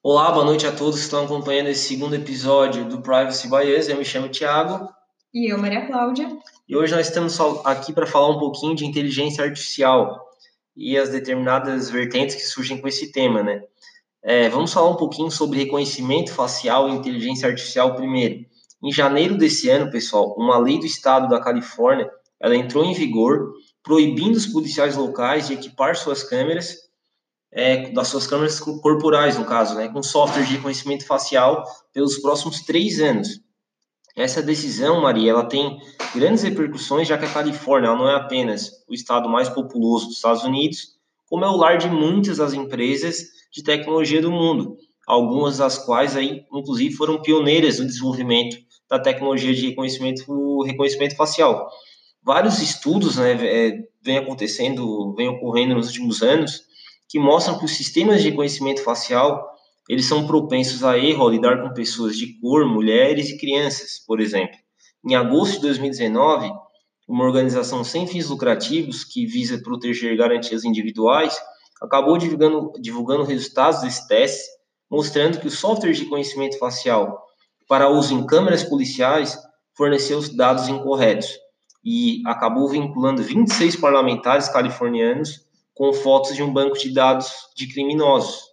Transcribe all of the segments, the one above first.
Olá, boa noite a todos que estão acompanhando esse segundo episódio do Privacy by Us. Eu me chamo Thiago. E eu, Maria Cláudia. E hoje nós estamos aqui para falar um pouquinho de inteligência artificial e as determinadas vertentes que surgem com esse tema, né? É, vamos falar um pouquinho sobre reconhecimento facial e inteligência artificial primeiro. Em janeiro desse ano, pessoal, uma lei do estado da Califórnia, ela entrou em vigor, proibindo os policiais locais de equipar suas câmeras é, das suas câmeras corporais, no caso, né, com software de reconhecimento facial pelos próximos três anos. Essa decisão, Maria, ela tem grandes repercussões, já que a Califórnia não é apenas o estado mais populoso dos Estados Unidos, como é o lar de muitas das empresas de tecnologia do mundo, algumas das quais aí, inclusive, foram pioneiras no desenvolvimento da tecnologia de reconhecimento, reconhecimento facial. Vários estudos né, é, vêm acontecendo, vêm ocorrendo nos últimos anos, que mostram que os sistemas de reconhecimento facial eles são propensos a erro ao lidar com pessoas de cor, mulheres e crianças, por exemplo. Em agosto de 2019, uma organização sem fins lucrativos que visa proteger garantias individuais acabou divulgando, divulgando resultados desse teste, mostrando que o software de reconhecimento facial para uso em câmeras policiais forneceu os dados incorretos e acabou vinculando 26 parlamentares californianos com fotos de um banco de dados de criminosos.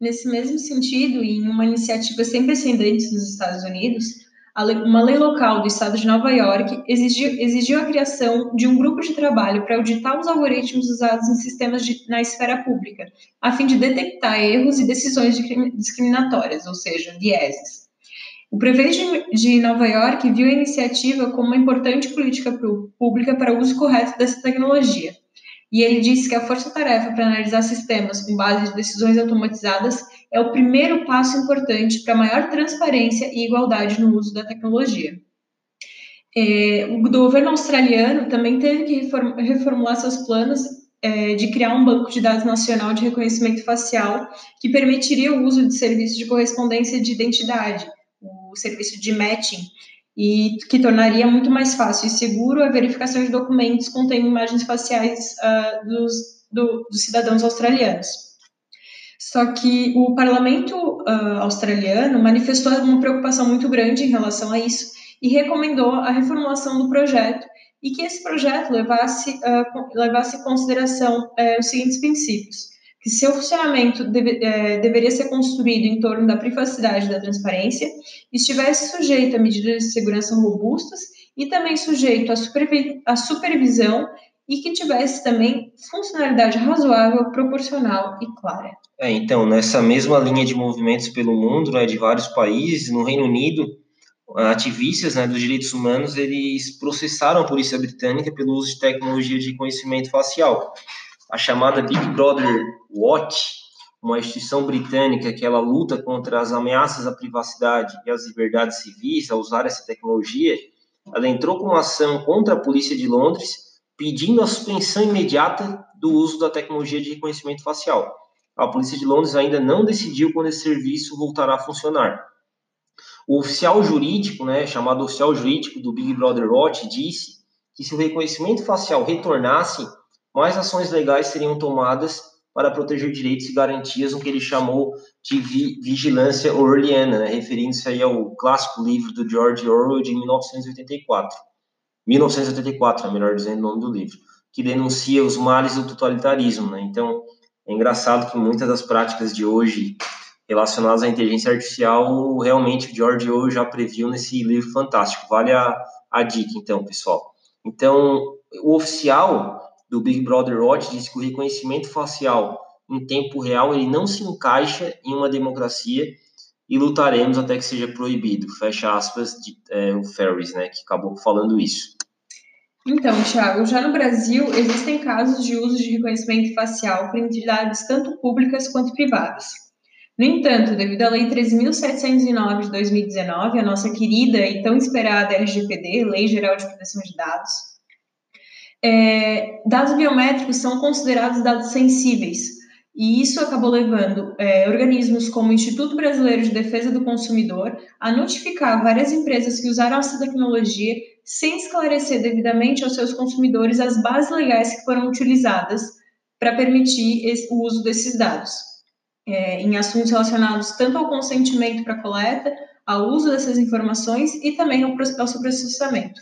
Nesse mesmo sentido, em uma iniciativa sem precedentes nos Estados Unidos, uma lei local do estado de Nova York exigiu, exigiu a criação de um grupo de trabalho para auditar os algoritmos usados em sistemas de, na esfera pública, a fim de detectar erros e decisões discriminatórias, ou seja, vieses. O prefeito de Nova York viu a iniciativa como uma importante política pública para o uso correto dessa tecnologia e ele disse que a força-tarefa para analisar sistemas com base de decisões automatizadas é o primeiro passo importante para maior transparência e igualdade no uso da tecnologia. É, o governo australiano também teve que reformular seus planos é, de criar um banco de dados nacional de reconhecimento facial que permitiria o uso de serviços de correspondência de identidade, o serviço de matching, e que tornaria muito mais fácil e seguro a verificação de documentos contendo imagens faciais uh, dos, do, dos cidadãos australianos. Só que o parlamento uh, australiano manifestou uma preocupação muito grande em relação a isso e recomendou a reformulação do projeto e que esse projeto levasse, uh, levasse em consideração uh, os seguintes princípios que seu funcionamento deve, é, deveria ser construído em torno da privacidade e da transparência, estivesse sujeito a medidas de segurança robustas e também sujeito à, supervi supervisão e que tivesse também funcionalidade razoável, proporcional e clara. É, então, nessa mesma linha de movimentos pelo mundo, né, de vários países, no Reino Unido, ativistas né, dos direitos humanos, eles processaram a polícia britânica pelo uso de tecnologia de conhecimento facial a chamada Big Brother Watch, uma instituição britânica que ela luta contra as ameaças à privacidade e às liberdades civis ao usar essa tecnologia, ela entrou com uma ação contra a polícia de Londres pedindo a suspensão imediata do uso da tecnologia de reconhecimento facial. A polícia de Londres ainda não decidiu quando esse serviço voltará a funcionar. O oficial jurídico, né, chamado oficial jurídico do Big Brother Watch, disse que se o reconhecimento facial retornasse mais ações legais seriam tomadas para proteger direitos e garantias no que ele chamou de vi vigilância orwelliana, né, referindo-se aí ao clássico livro do George Orwell de 1984. 1984, é melhor dizendo o nome do livro, que denuncia os males do totalitarismo. Né? Então, é engraçado que muitas das práticas de hoje relacionadas à inteligência artificial, realmente George Orwell já previu nesse livro fantástico. Vale a, a dica, então, pessoal. Então, o oficial do Big Brother Watch diz que o reconhecimento facial em tempo real ele não se encaixa em uma democracia e lutaremos até que seja proibido. Fecha aspas de é, o Ferris, né, que acabou falando isso. Então, Thiago, já no Brasil existem casos de uso de reconhecimento facial por entidades tanto públicas quanto privadas. No entanto, devido à Lei 13.709 de 2019, a nossa querida e tão esperada LGPD, Lei Geral de Proteção de Dados, é, dados biométricos são considerados dados sensíveis, e isso acabou levando é, organismos como o Instituto Brasileiro de Defesa do Consumidor a notificar várias empresas que usaram essa tecnologia sem esclarecer devidamente aos seus consumidores as bases legais que foram utilizadas para permitir esse, o uso desses dados. é, em assuntos relacionados tanto ao consentimento para coleta, ao uso dessas informações e também ao, seu processamento.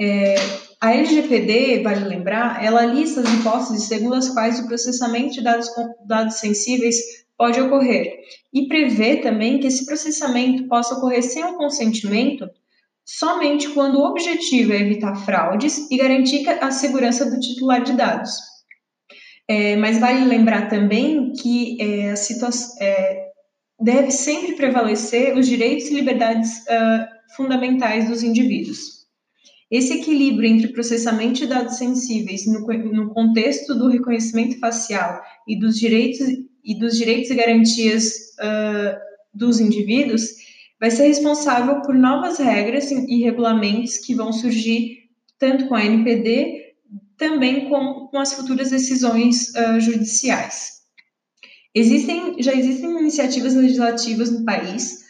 É, a LGPD, vale lembrar, ela lista as hipóteses segundo as quais o processamento de dados, dados sensíveis pode ocorrer e prevê também que esse processamento possa ocorrer sem o consentimento somente quando o objetivo é evitar fraudes e garantir a segurança do titular de dados. É, mas vale lembrar também que é, é, deve sempre prevalecer os direitos e liberdades uh, fundamentais dos indivíduos. Esse equilíbrio entre processamento de dados sensíveis no, no contexto do reconhecimento facial e dos direitos e dos direitos e garantias uh, dos indivíduos vai ser responsável por novas regras e regulamentos que vão surgir tanto com a NPD, também com, com as futuras decisões uh, judiciais. Existem, já existem iniciativas legislativas no país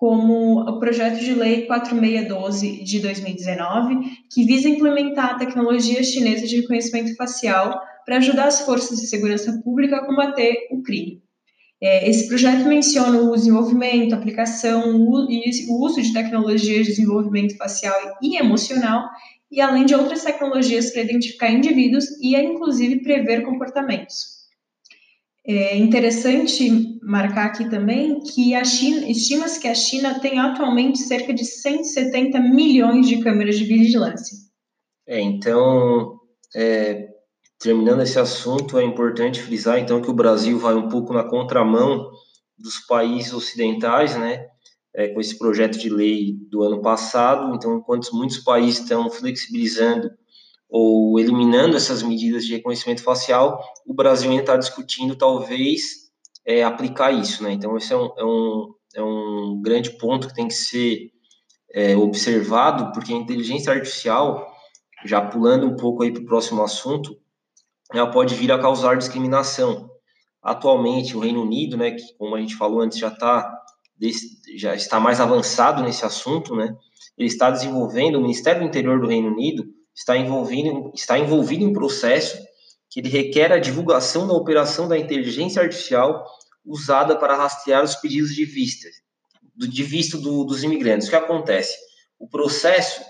como o projeto de lei 4612 de 2019, que visa implementar a tecnologia chinesa de reconhecimento facial para ajudar as forças de segurança pública a combater o crime. É, esse projeto menciona o desenvolvimento, aplicação e o uso de tecnologias de desenvolvimento facial e emocional, e além de outras tecnologias para identificar indivíduos e, inclusive, prever comportamentos. É interessante marcar aqui também que a China, estima-se que a China tem atualmente cerca de 170 milhões de câmeras de vigilância. É, então, é, terminando esse assunto, é importante frisar então que o Brasil vai um pouco na contramão dos países ocidentais, né? É, com esse projeto de lei do ano passado. Então, enquanto muitos países estão flexibilizando ou eliminando essas medidas de reconhecimento facial, o Brasil ainda está discutindo talvez é, aplicar isso, né? Então esse é um, é um, é um grande ponto que tem que ser é, observado, porque a inteligência artificial, já pulando um pouco aí para o próximo assunto, ela pode vir a causar discriminação. Atualmente, o Reino Unido, né, que como a gente falou antes, já está já está mais avançado nesse assunto, né? Ele está desenvolvendo, o Ministério do Interior do Reino Unido está envolvido, está envolvido em processo que ele requer a divulgação da operação da inteligência artificial usada para rastrear os pedidos de vista, de visto do, dos imigrantes. O que acontece? O processo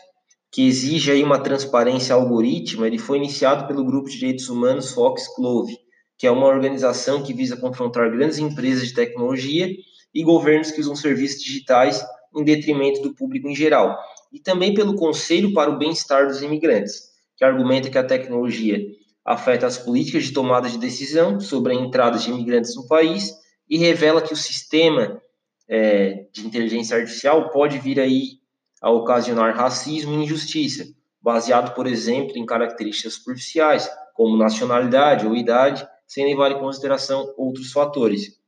que exige aí uma transparência algorítmica, ele foi iniciado pelo grupo de direitos humanos Foxglove, que é uma organização que visa confrontar grandes empresas de tecnologia e governos que usam serviços digitais em detrimento do público em geral e também pelo Conselho para o Bem-Estar dos Imigrantes, que argumenta que a tecnologia afeta as políticas de tomada de decisão sobre a entrada de imigrantes no país e revela que o sistema é, de inteligência artificial pode vir aí a ocasionar racismo e injustiça, baseado, por exemplo, em características superficiais, como nacionalidade ou idade, sem levar em consideração outros fatores.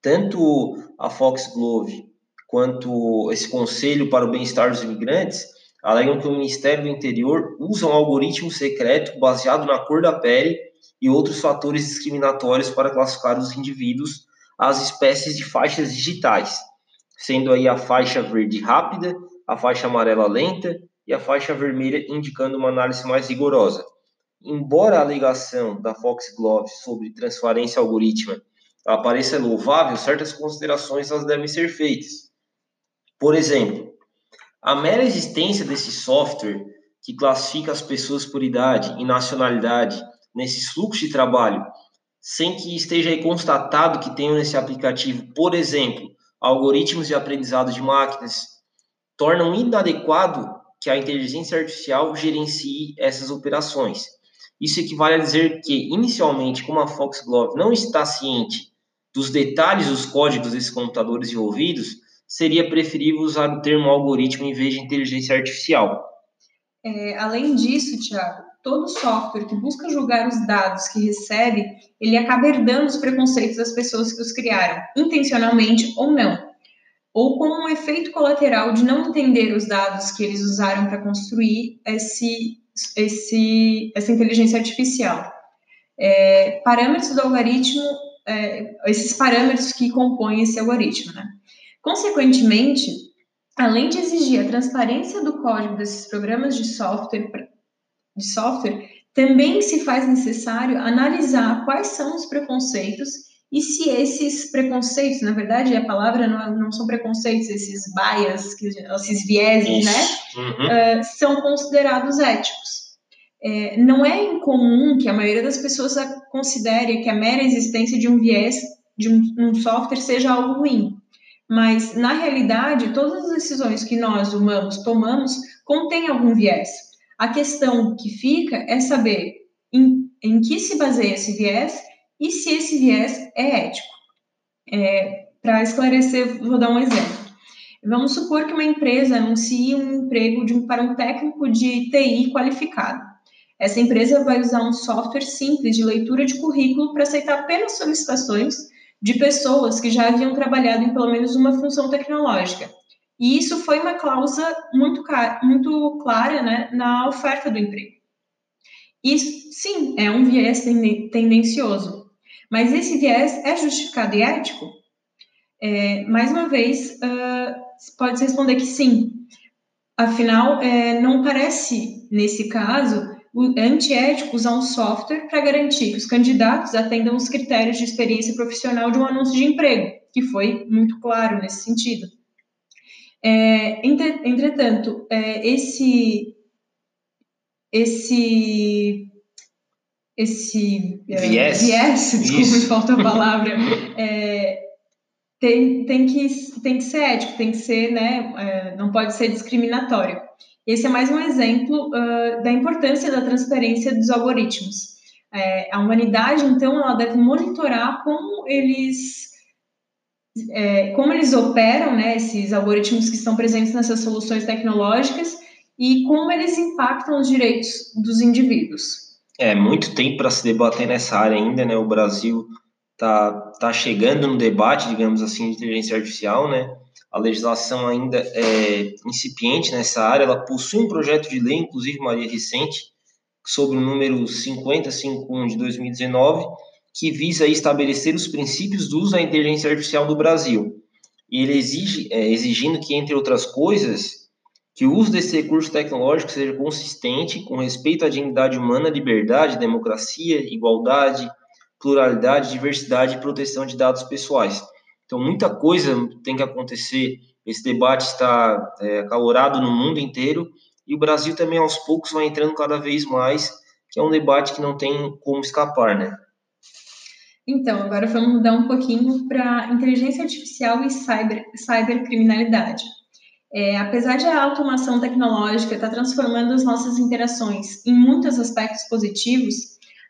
Tanto a Foxglove quanto esse Conselho para o Bem-Estar dos Imigrantes alegam que o Ministério do Interior usa um algoritmo secreto baseado na cor da pele e outros fatores discriminatórios para classificar os indivíduos às espécies de faixas digitais, sendo aí a faixa verde rápida, a faixa amarela lenta e a faixa vermelha indicando uma análise mais rigorosa. Embora a alegação da Foxglove sobre transparência algorítmica pareça louvável, certas considerações elas devem ser feitas. Por exemplo, a mera existência desse software que classifica as pessoas por idade e nacionalidade nesses fluxos de trabalho, sem que esteja constatado que tenham nesse aplicativo, por exemplo, algoritmos de aprendizado de máquinas, tornam inadequado que a inteligência artificial gerencie essas operações. Isso equivale a dizer que, inicialmente, como a Foxglove não está ciente dos detalhes dos códigos desses computadores envolvidos, seria preferível usar o termo algoritmo em vez de inteligência artificial. É, além disso, Tiago, todo software que busca julgar os dados que recebe, ele acaba herdando os preconceitos das pessoas que os criaram, intencionalmente ou não, ou como um efeito colateral de não entender os dados que eles usaram para construir esse, esse, essa inteligência artificial. É, parâmetros do algoritmo, é, esses parâmetros que compõem esse algoritmo, né? Consequentemente, além de exigir a transparência do código desses programas de software, de software também se faz necessário analisar quais são os preconceitos E se esses preconceitos, na verdade, a palavra não, não são preconceitos, esses bias, esses vieses, né, uhum. uh, são considerados éticos. É, não é incomum que a maioria das pessoas considere que a mera existência de um viés de um, um software seja algo ruim. Mas, na realidade, todas as decisões que nós, humanos, tomamos contêm algum viés. A questão que fica é saber em, em que se baseia esse viés e se esse viés é ético. É, Para esclarecer, vou dar um exemplo. Vamos supor que uma empresa anuncie um emprego de, para um técnico de TI qualificado. Essa empresa vai usar um software simples de leitura de currículo para aceitar apenas solicitações de pessoas que já haviam trabalhado em pelo menos uma função tecnológica. E isso foi uma cláusula muito, muito clara né, na oferta do emprego. Isso, sim, é um viés tendencioso. Mas esse viés é justificado e ético? É, mais uma vez, uh, pode responder que sim. Afinal, é, não parece, nesse caso, antiético usar um software para garantir que os candidatos atendam os critérios de experiência profissional de um anúncio de emprego, que foi muito claro nesse sentido. É, entretanto, é, esse esse esse é, viés, viés desculpa, me falta a palavra, é, tem, tem, que, tem que ser ético, tem que ser, né, é, não pode ser discriminatório. Esse é mais um exemplo uh, da importância da transparência dos algoritmos. É, a humanidade, então, ela deve monitorar como eles é, como eles operam, né, esses algoritmos que estão presentes nessas soluções tecnológicas e como eles impactam os direitos dos indivíduos. É muito tempo para se debater nessa área ainda, né? O Brasil tá, tá chegando no debate, digamos assim, de inteligência artificial, né? A legislação ainda é incipiente nessa área, ela possui um projeto de lei, inclusive Maria recente, sobre o número 5051 de 2019, que visa estabelecer os princípios do uso da inteligência artificial do Brasil. E ele exige, é, exigindo que, entre outras coisas, que o uso desse recurso tecnológico seja consistente com respeito à dignidade humana, liberdade, democracia, igualdade, pluralidade, diversidade e proteção de dados pessoais. Então, muita coisa tem que acontecer. Esse debate está é, acalorado no mundo inteiro e o Brasil também, aos poucos, vai entrando cada vez mais, que é um debate que não tem como escapar, né? Então, agora vamos mudar um pouquinho para inteligência artificial e cyber, cybercriminalidade. É, apesar de a automação tecnológica estar tá transformando as nossas interações em muitos aspectos positivos,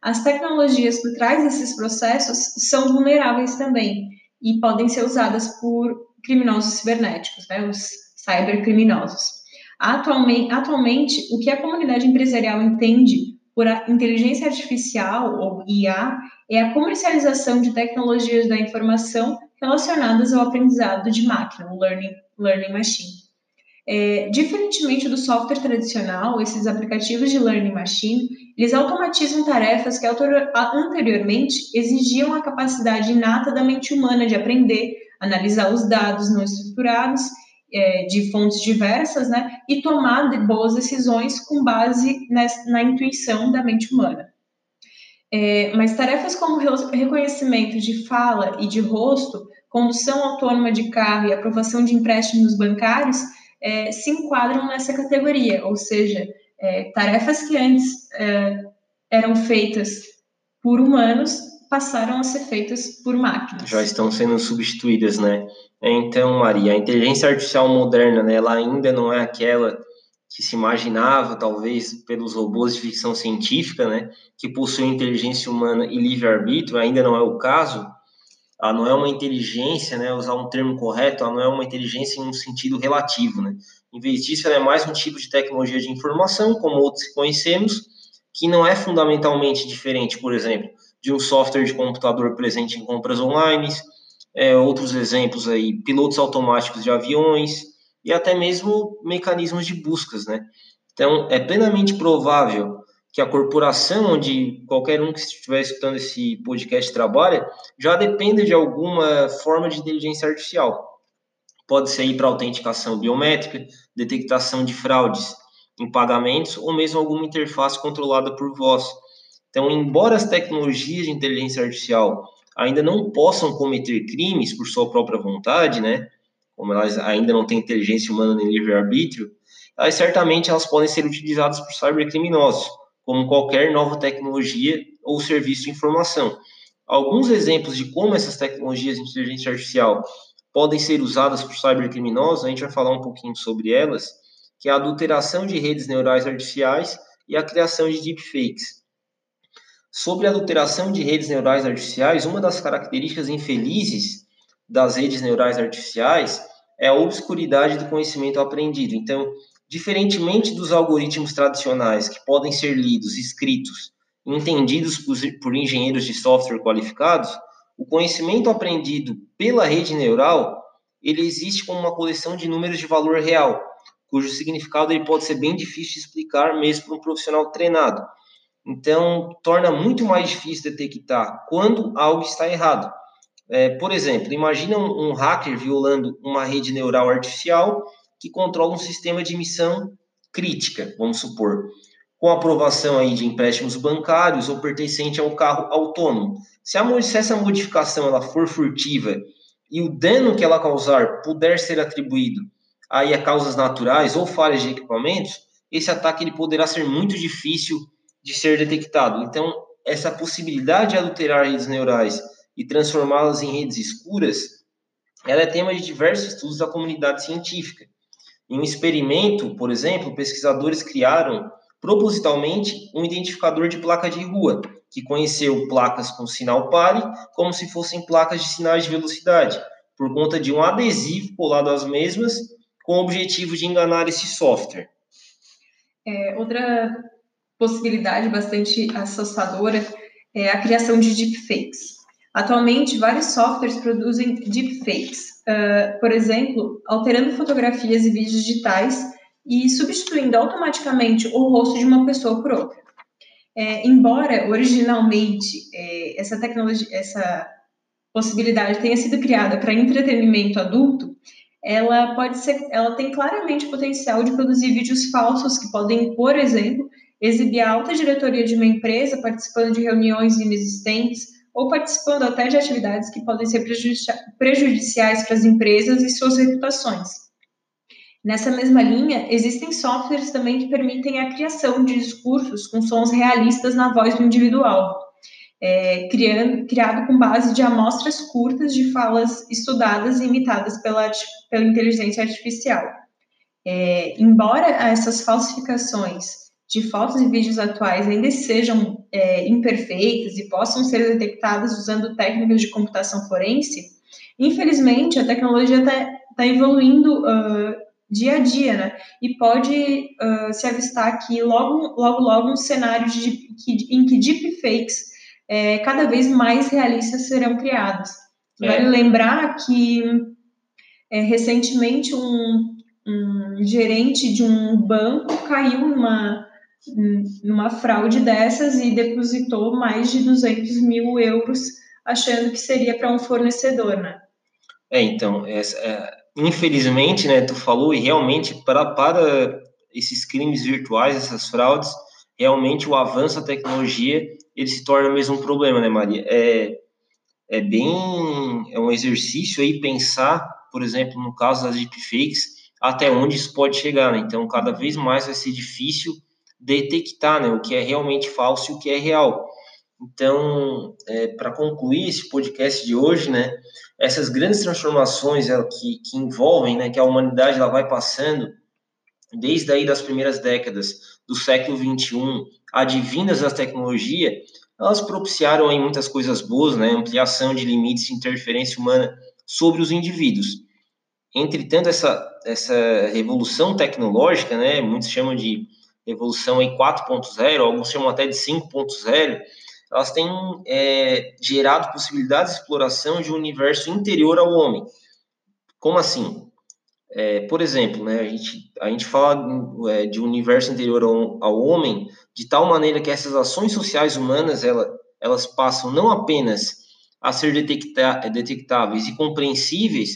as tecnologias por trás desses processos são vulneráveis também e podem ser usadas por criminosos cibernéticos, né, os cybercriminosos. Atualmente, atualmente, o que a comunidade empresarial entende por inteligência artificial ou IA é a comercialização de tecnologias da informação relacionadas ao aprendizado de máquina, o learning, learning machine. É, diferentemente do software tradicional, esses aplicativos de learning machine, eles automatizam tarefas que anteriormente exigiam a capacidade inata da mente humana de aprender, analisar os dados não estruturados é, de fontes diversas, né, e tomar de boas decisões com base nessa, na intuição da mente humana. É, mas tarefas como reconhecimento de fala e de rosto, condução autônoma de carro e aprovação de empréstimos bancários é, se enquadram nessa categoria, ou seja, é, tarefas que antes é, eram feitas por humanos passaram a ser feitas por máquinas. Já estão sendo substituídas, né? Então, Maria, a inteligência artificial moderna, né, ela ainda não é aquela que se imaginava, talvez, pelos robôs de ficção científica, né, que possuem inteligência humana e livre-arbítrio, ainda não é o caso, ela não é uma inteligência, né, usar um termo correto, ela não é uma inteligência em um sentido relativo, né? Em vez disso, ela é mais um tipo de tecnologia de informação, como outros que conhecemos, que não é fundamentalmente diferente, por exemplo, de um software de computador presente em compras online, é, outros exemplos aí, pilotos automáticos de aviões e até mesmo mecanismos de buscas, né? Então, é plenamente provável que a corporação onde qualquer um que estiver escutando esse podcast trabalha já dependa de alguma forma de inteligência artificial. Pode ser para autenticação biométrica, detectação de fraudes em pagamentos ou mesmo alguma interface controlada por voz. Então, embora as tecnologias de inteligência artificial ainda não possam cometer crimes por sua própria vontade, né? Como elas ainda não têm inteligência humana nem livre-arbítrio, elas certamente elas podem ser utilizadas por cybercriminosos, como qualquer nova tecnologia ou serviço de informação. Alguns exemplos de como essas tecnologias de inteligência artificial podem ser usadas por cybercriminosos, a gente vai falar um pouquinho sobre elas, que é a adulteração de redes neurais artificiais e a criação de deepfakes. Sobre a adulteração de redes neurais artificiais, uma das características infelizes das redes neurais artificiais é a obscuridade do conhecimento aprendido. Então, diferentemente dos algoritmos tradicionais que podem ser lidos, escritos, entendidos por, engenheiros de software qualificados, o conhecimento aprendido pela rede neural, ele existe como uma coleção de números de valor real, cujo significado ele pode ser bem difícil de explicar mesmo para um profissional treinado. Então, torna muito mais difícil detectar quando algo está errado. É, por exemplo, imagina um, um hacker violando uma rede neural artificial que controla um sistema de emissão crítica, vamos supor, com aprovação aí de empréstimos bancários ou pertencente ao carro autônomo. Se, a, se essa modificação ela for furtiva e o dano que ela causar puder ser atribuído aí a causas naturais ou falhas de equipamentos, esse ataque ele poderá ser muito difícil de ser detectado. Então, essa possibilidade de adulterar redes neurais e transformá-las em redes escuras, ela é tema de diversos estudos da comunidade científica. Em um experimento, por exemplo, pesquisadores criaram propositalmente um identificador de placa de rua, que conheceu placas com sinal pare como se fossem placas de sinais de velocidade, por conta de um adesivo colado às mesmas, com o objetivo de enganar esse software. É, outra possibilidade bastante assustadora é a criação de deepfakes. Atualmente, vários softwares produzem deepfakes, uh, por exemplo, alterando fotografias e vídeos digitais e substituindo automaticamente o rosto de uma pessoa por outra. É, embora originalmente é, essa tecnologia, essa possibilidade tenha sido criada para entretenimento adulto, ela pode ser, ela tem claramente o potencial de produzir vídeos falsos que podem, por exemplo, exibir a alta diretoria de uma empresa participando de reuniões inexistentes ou participando até de atividades que podem ser prejudiciais para as empresas e suas reputações. Nessa mesma linha, existem softwares também que permitem a criação de discursos com sons realistas na voz do individual, é, criando, criado com base de amostras curtas de falas estudadas e imitadas pela, pela inteligência artificial. É, embora essas falsificações de fotos e vídeos atuais ainda sejam é, imperfeitas e possam ser detectadas usando técnicas de computação forense, infelizmente a tecnologia está tá evoluindo uh, dia a dia, né? E pode uh, se avistar aqui logo, logo, logo um cenário de, que, em que deepfakes é, cada vez mais realistas serão criados. É. Vale lembrar que é, recentemente um, um, gerente de um banco caiu numa, numa fraude dessas e depositou mais de 200 mil euros achando que seria para um fornecedor, né? É, então, essa, é, infelizmente, né, tu falou, e realmente para, para esses crimes virtuais, essas fraudes, realmente o avanço da tecnologia, ele se torna mesmo um problema, né, Maria? É, é bem, é um exercício aí pensar, por exemplo, no caso das deepfakes, até onde isso pode chegar, né? Então, cada vez mais vai ser difícil detectar, né, o que é realmente falso e o que é real. Então, é, para concluir esse podcast de hoje, né, essas grandes transformações ela, que, que envolvem, né, que a humanidade ela vai passando desde aí das primeiras décadas do século 21, advindas da tecnologia, elas propiciaram aí muitas coisas boas, né, ampliação de limites de interferência humana sobre os indivíduos. Entretanto, essa, essa revolução tecnológica, né, muitos chamam de revolução 4.0, alguns chamam até de 5.0, elas têm é, gerado possibilidades de exploração de um universo interior ao homem. Como assim? É, por exemplo, né, a, gente, a gente fala é, de um universo interior ao, ao, homem de tal maneira que essas ações sociais humanas ela, elas passam não apenas a ser detecta, detectáveis e compreensíveis,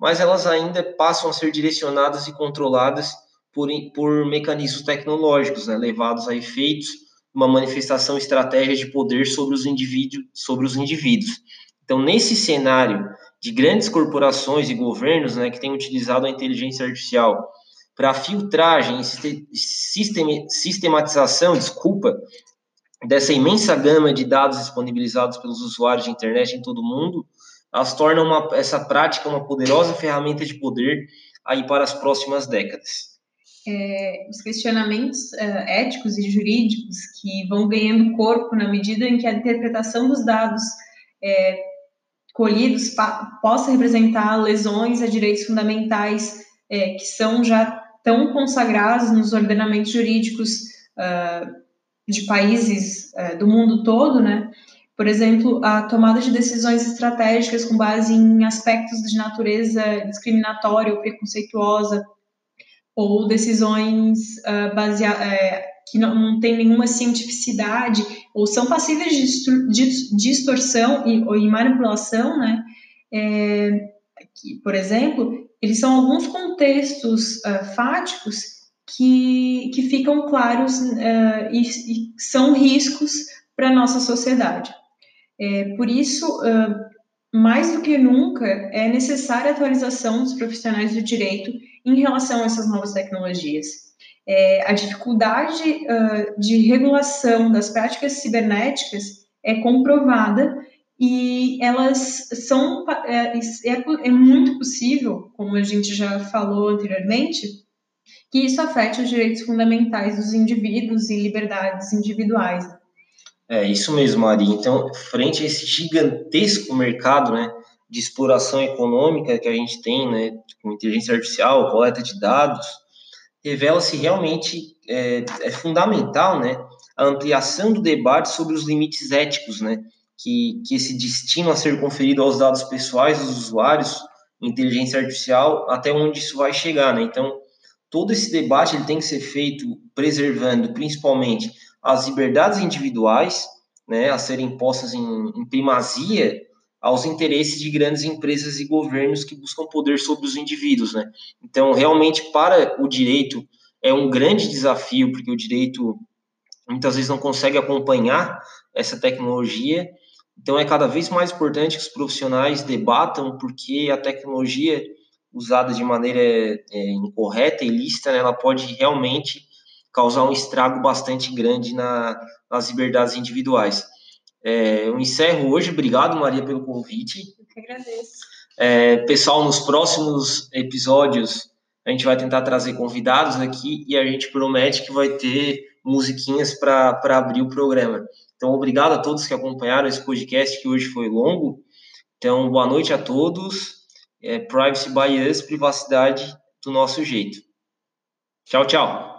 mas elas ainda passam a ser direcionadas e controladas por, por mecanismos tecnológicos, né, levados a efeitos uma manifestação estratégia de poder sobre os indivíduos, sobre os indivíduos. Então, nesse cenário de grandes corporações e governos né, que têm utilizado a inteligência artificial para filtragem e sistematização, desculpa, dessa imensa gama de dados disponibilizados pelos usuários de internet em todo o mundo, elas tornam uma, essa prática uma poderosa ferramenta de poder aí para as próximas décadas. É, os questionamentos é, éticos e jurídicos que vão ganhando corpo na medida em que a interpretação dos dados é, colhidos possa representar lesões a direitos fundamentais é, que são já tão consagrados nos ordenamentos jurídicos uh, de países uh, do mundo todo, né? Por exemplo, a tomada de decisões estratégicas com base em aspectos de natureza discriminatória ou preconceituosa, ou decisões uh, baseadas, é, que não, não têm nenhuma cientificidade, ou são passíveis de distorção e, ou de manipulação, né? É, que, por exemplo, eles são alguns contextos uh, fáticos que, que ficam claros uh, e, e, são riscos para a nossa sociedade. É, por isso, uh, mais do que nunca, é necessária a atualização dos profissionais do direito em relação a essas novas tecnologias. É, a dificuldade uh, de regulação das práticas cibernéticas é comprovada e elas são é, é, é, muito possível, como a gente já falou anteriormente, que isso afete os direitos fundamentais dos indivíduos e liberdades individuais. É isso mesmo, Ari. Então, frente a esse gigantesco mercado, né, de exploração econômica que a gente tem, né, com inteligência artificial, coleta de dados, revela-se realmente é, é, fundamental, né, a ampliação do debate sobre os limites éticos, né, que, que esse destino a ser conferido aos dados pessoais dos usuários, inteligência artificial, até onde isso vai chegar, né? Então, todo esse debate ele tem que ser feito preservando principalmente as liberdades individuais, né, a serem postas em, em primazia aos interesses de grandes empresas e governos que buscam poder sobre os indivíduos, né? Então, realmente, para o direito é um grande desafio, porque o direito muitas vezes não consegue acompanhar essa tecnologia. Então, é cada vez mais importante que os profissionais debatam, porque a tecnologia usada de maneira é, incorreta e ilícita, né, ela pode realmente causar um estrago bastante grande na, nas liberdades individuais. É, eu encerro hoje. Obrigado, Maria, pelo convite. Eu que agradeço. É, pessoal, nos próximos episódios a gente vai tentar trazer convidados aqui e a gente promete que vai ter musiquinhas para abrir o programa. Então, obrigado a todos que acompanharam esse podcast que hoje foi longo. Então, boa noite a todos. É, privacy by us, privacidade do nosso jeito. Tchau, tchau.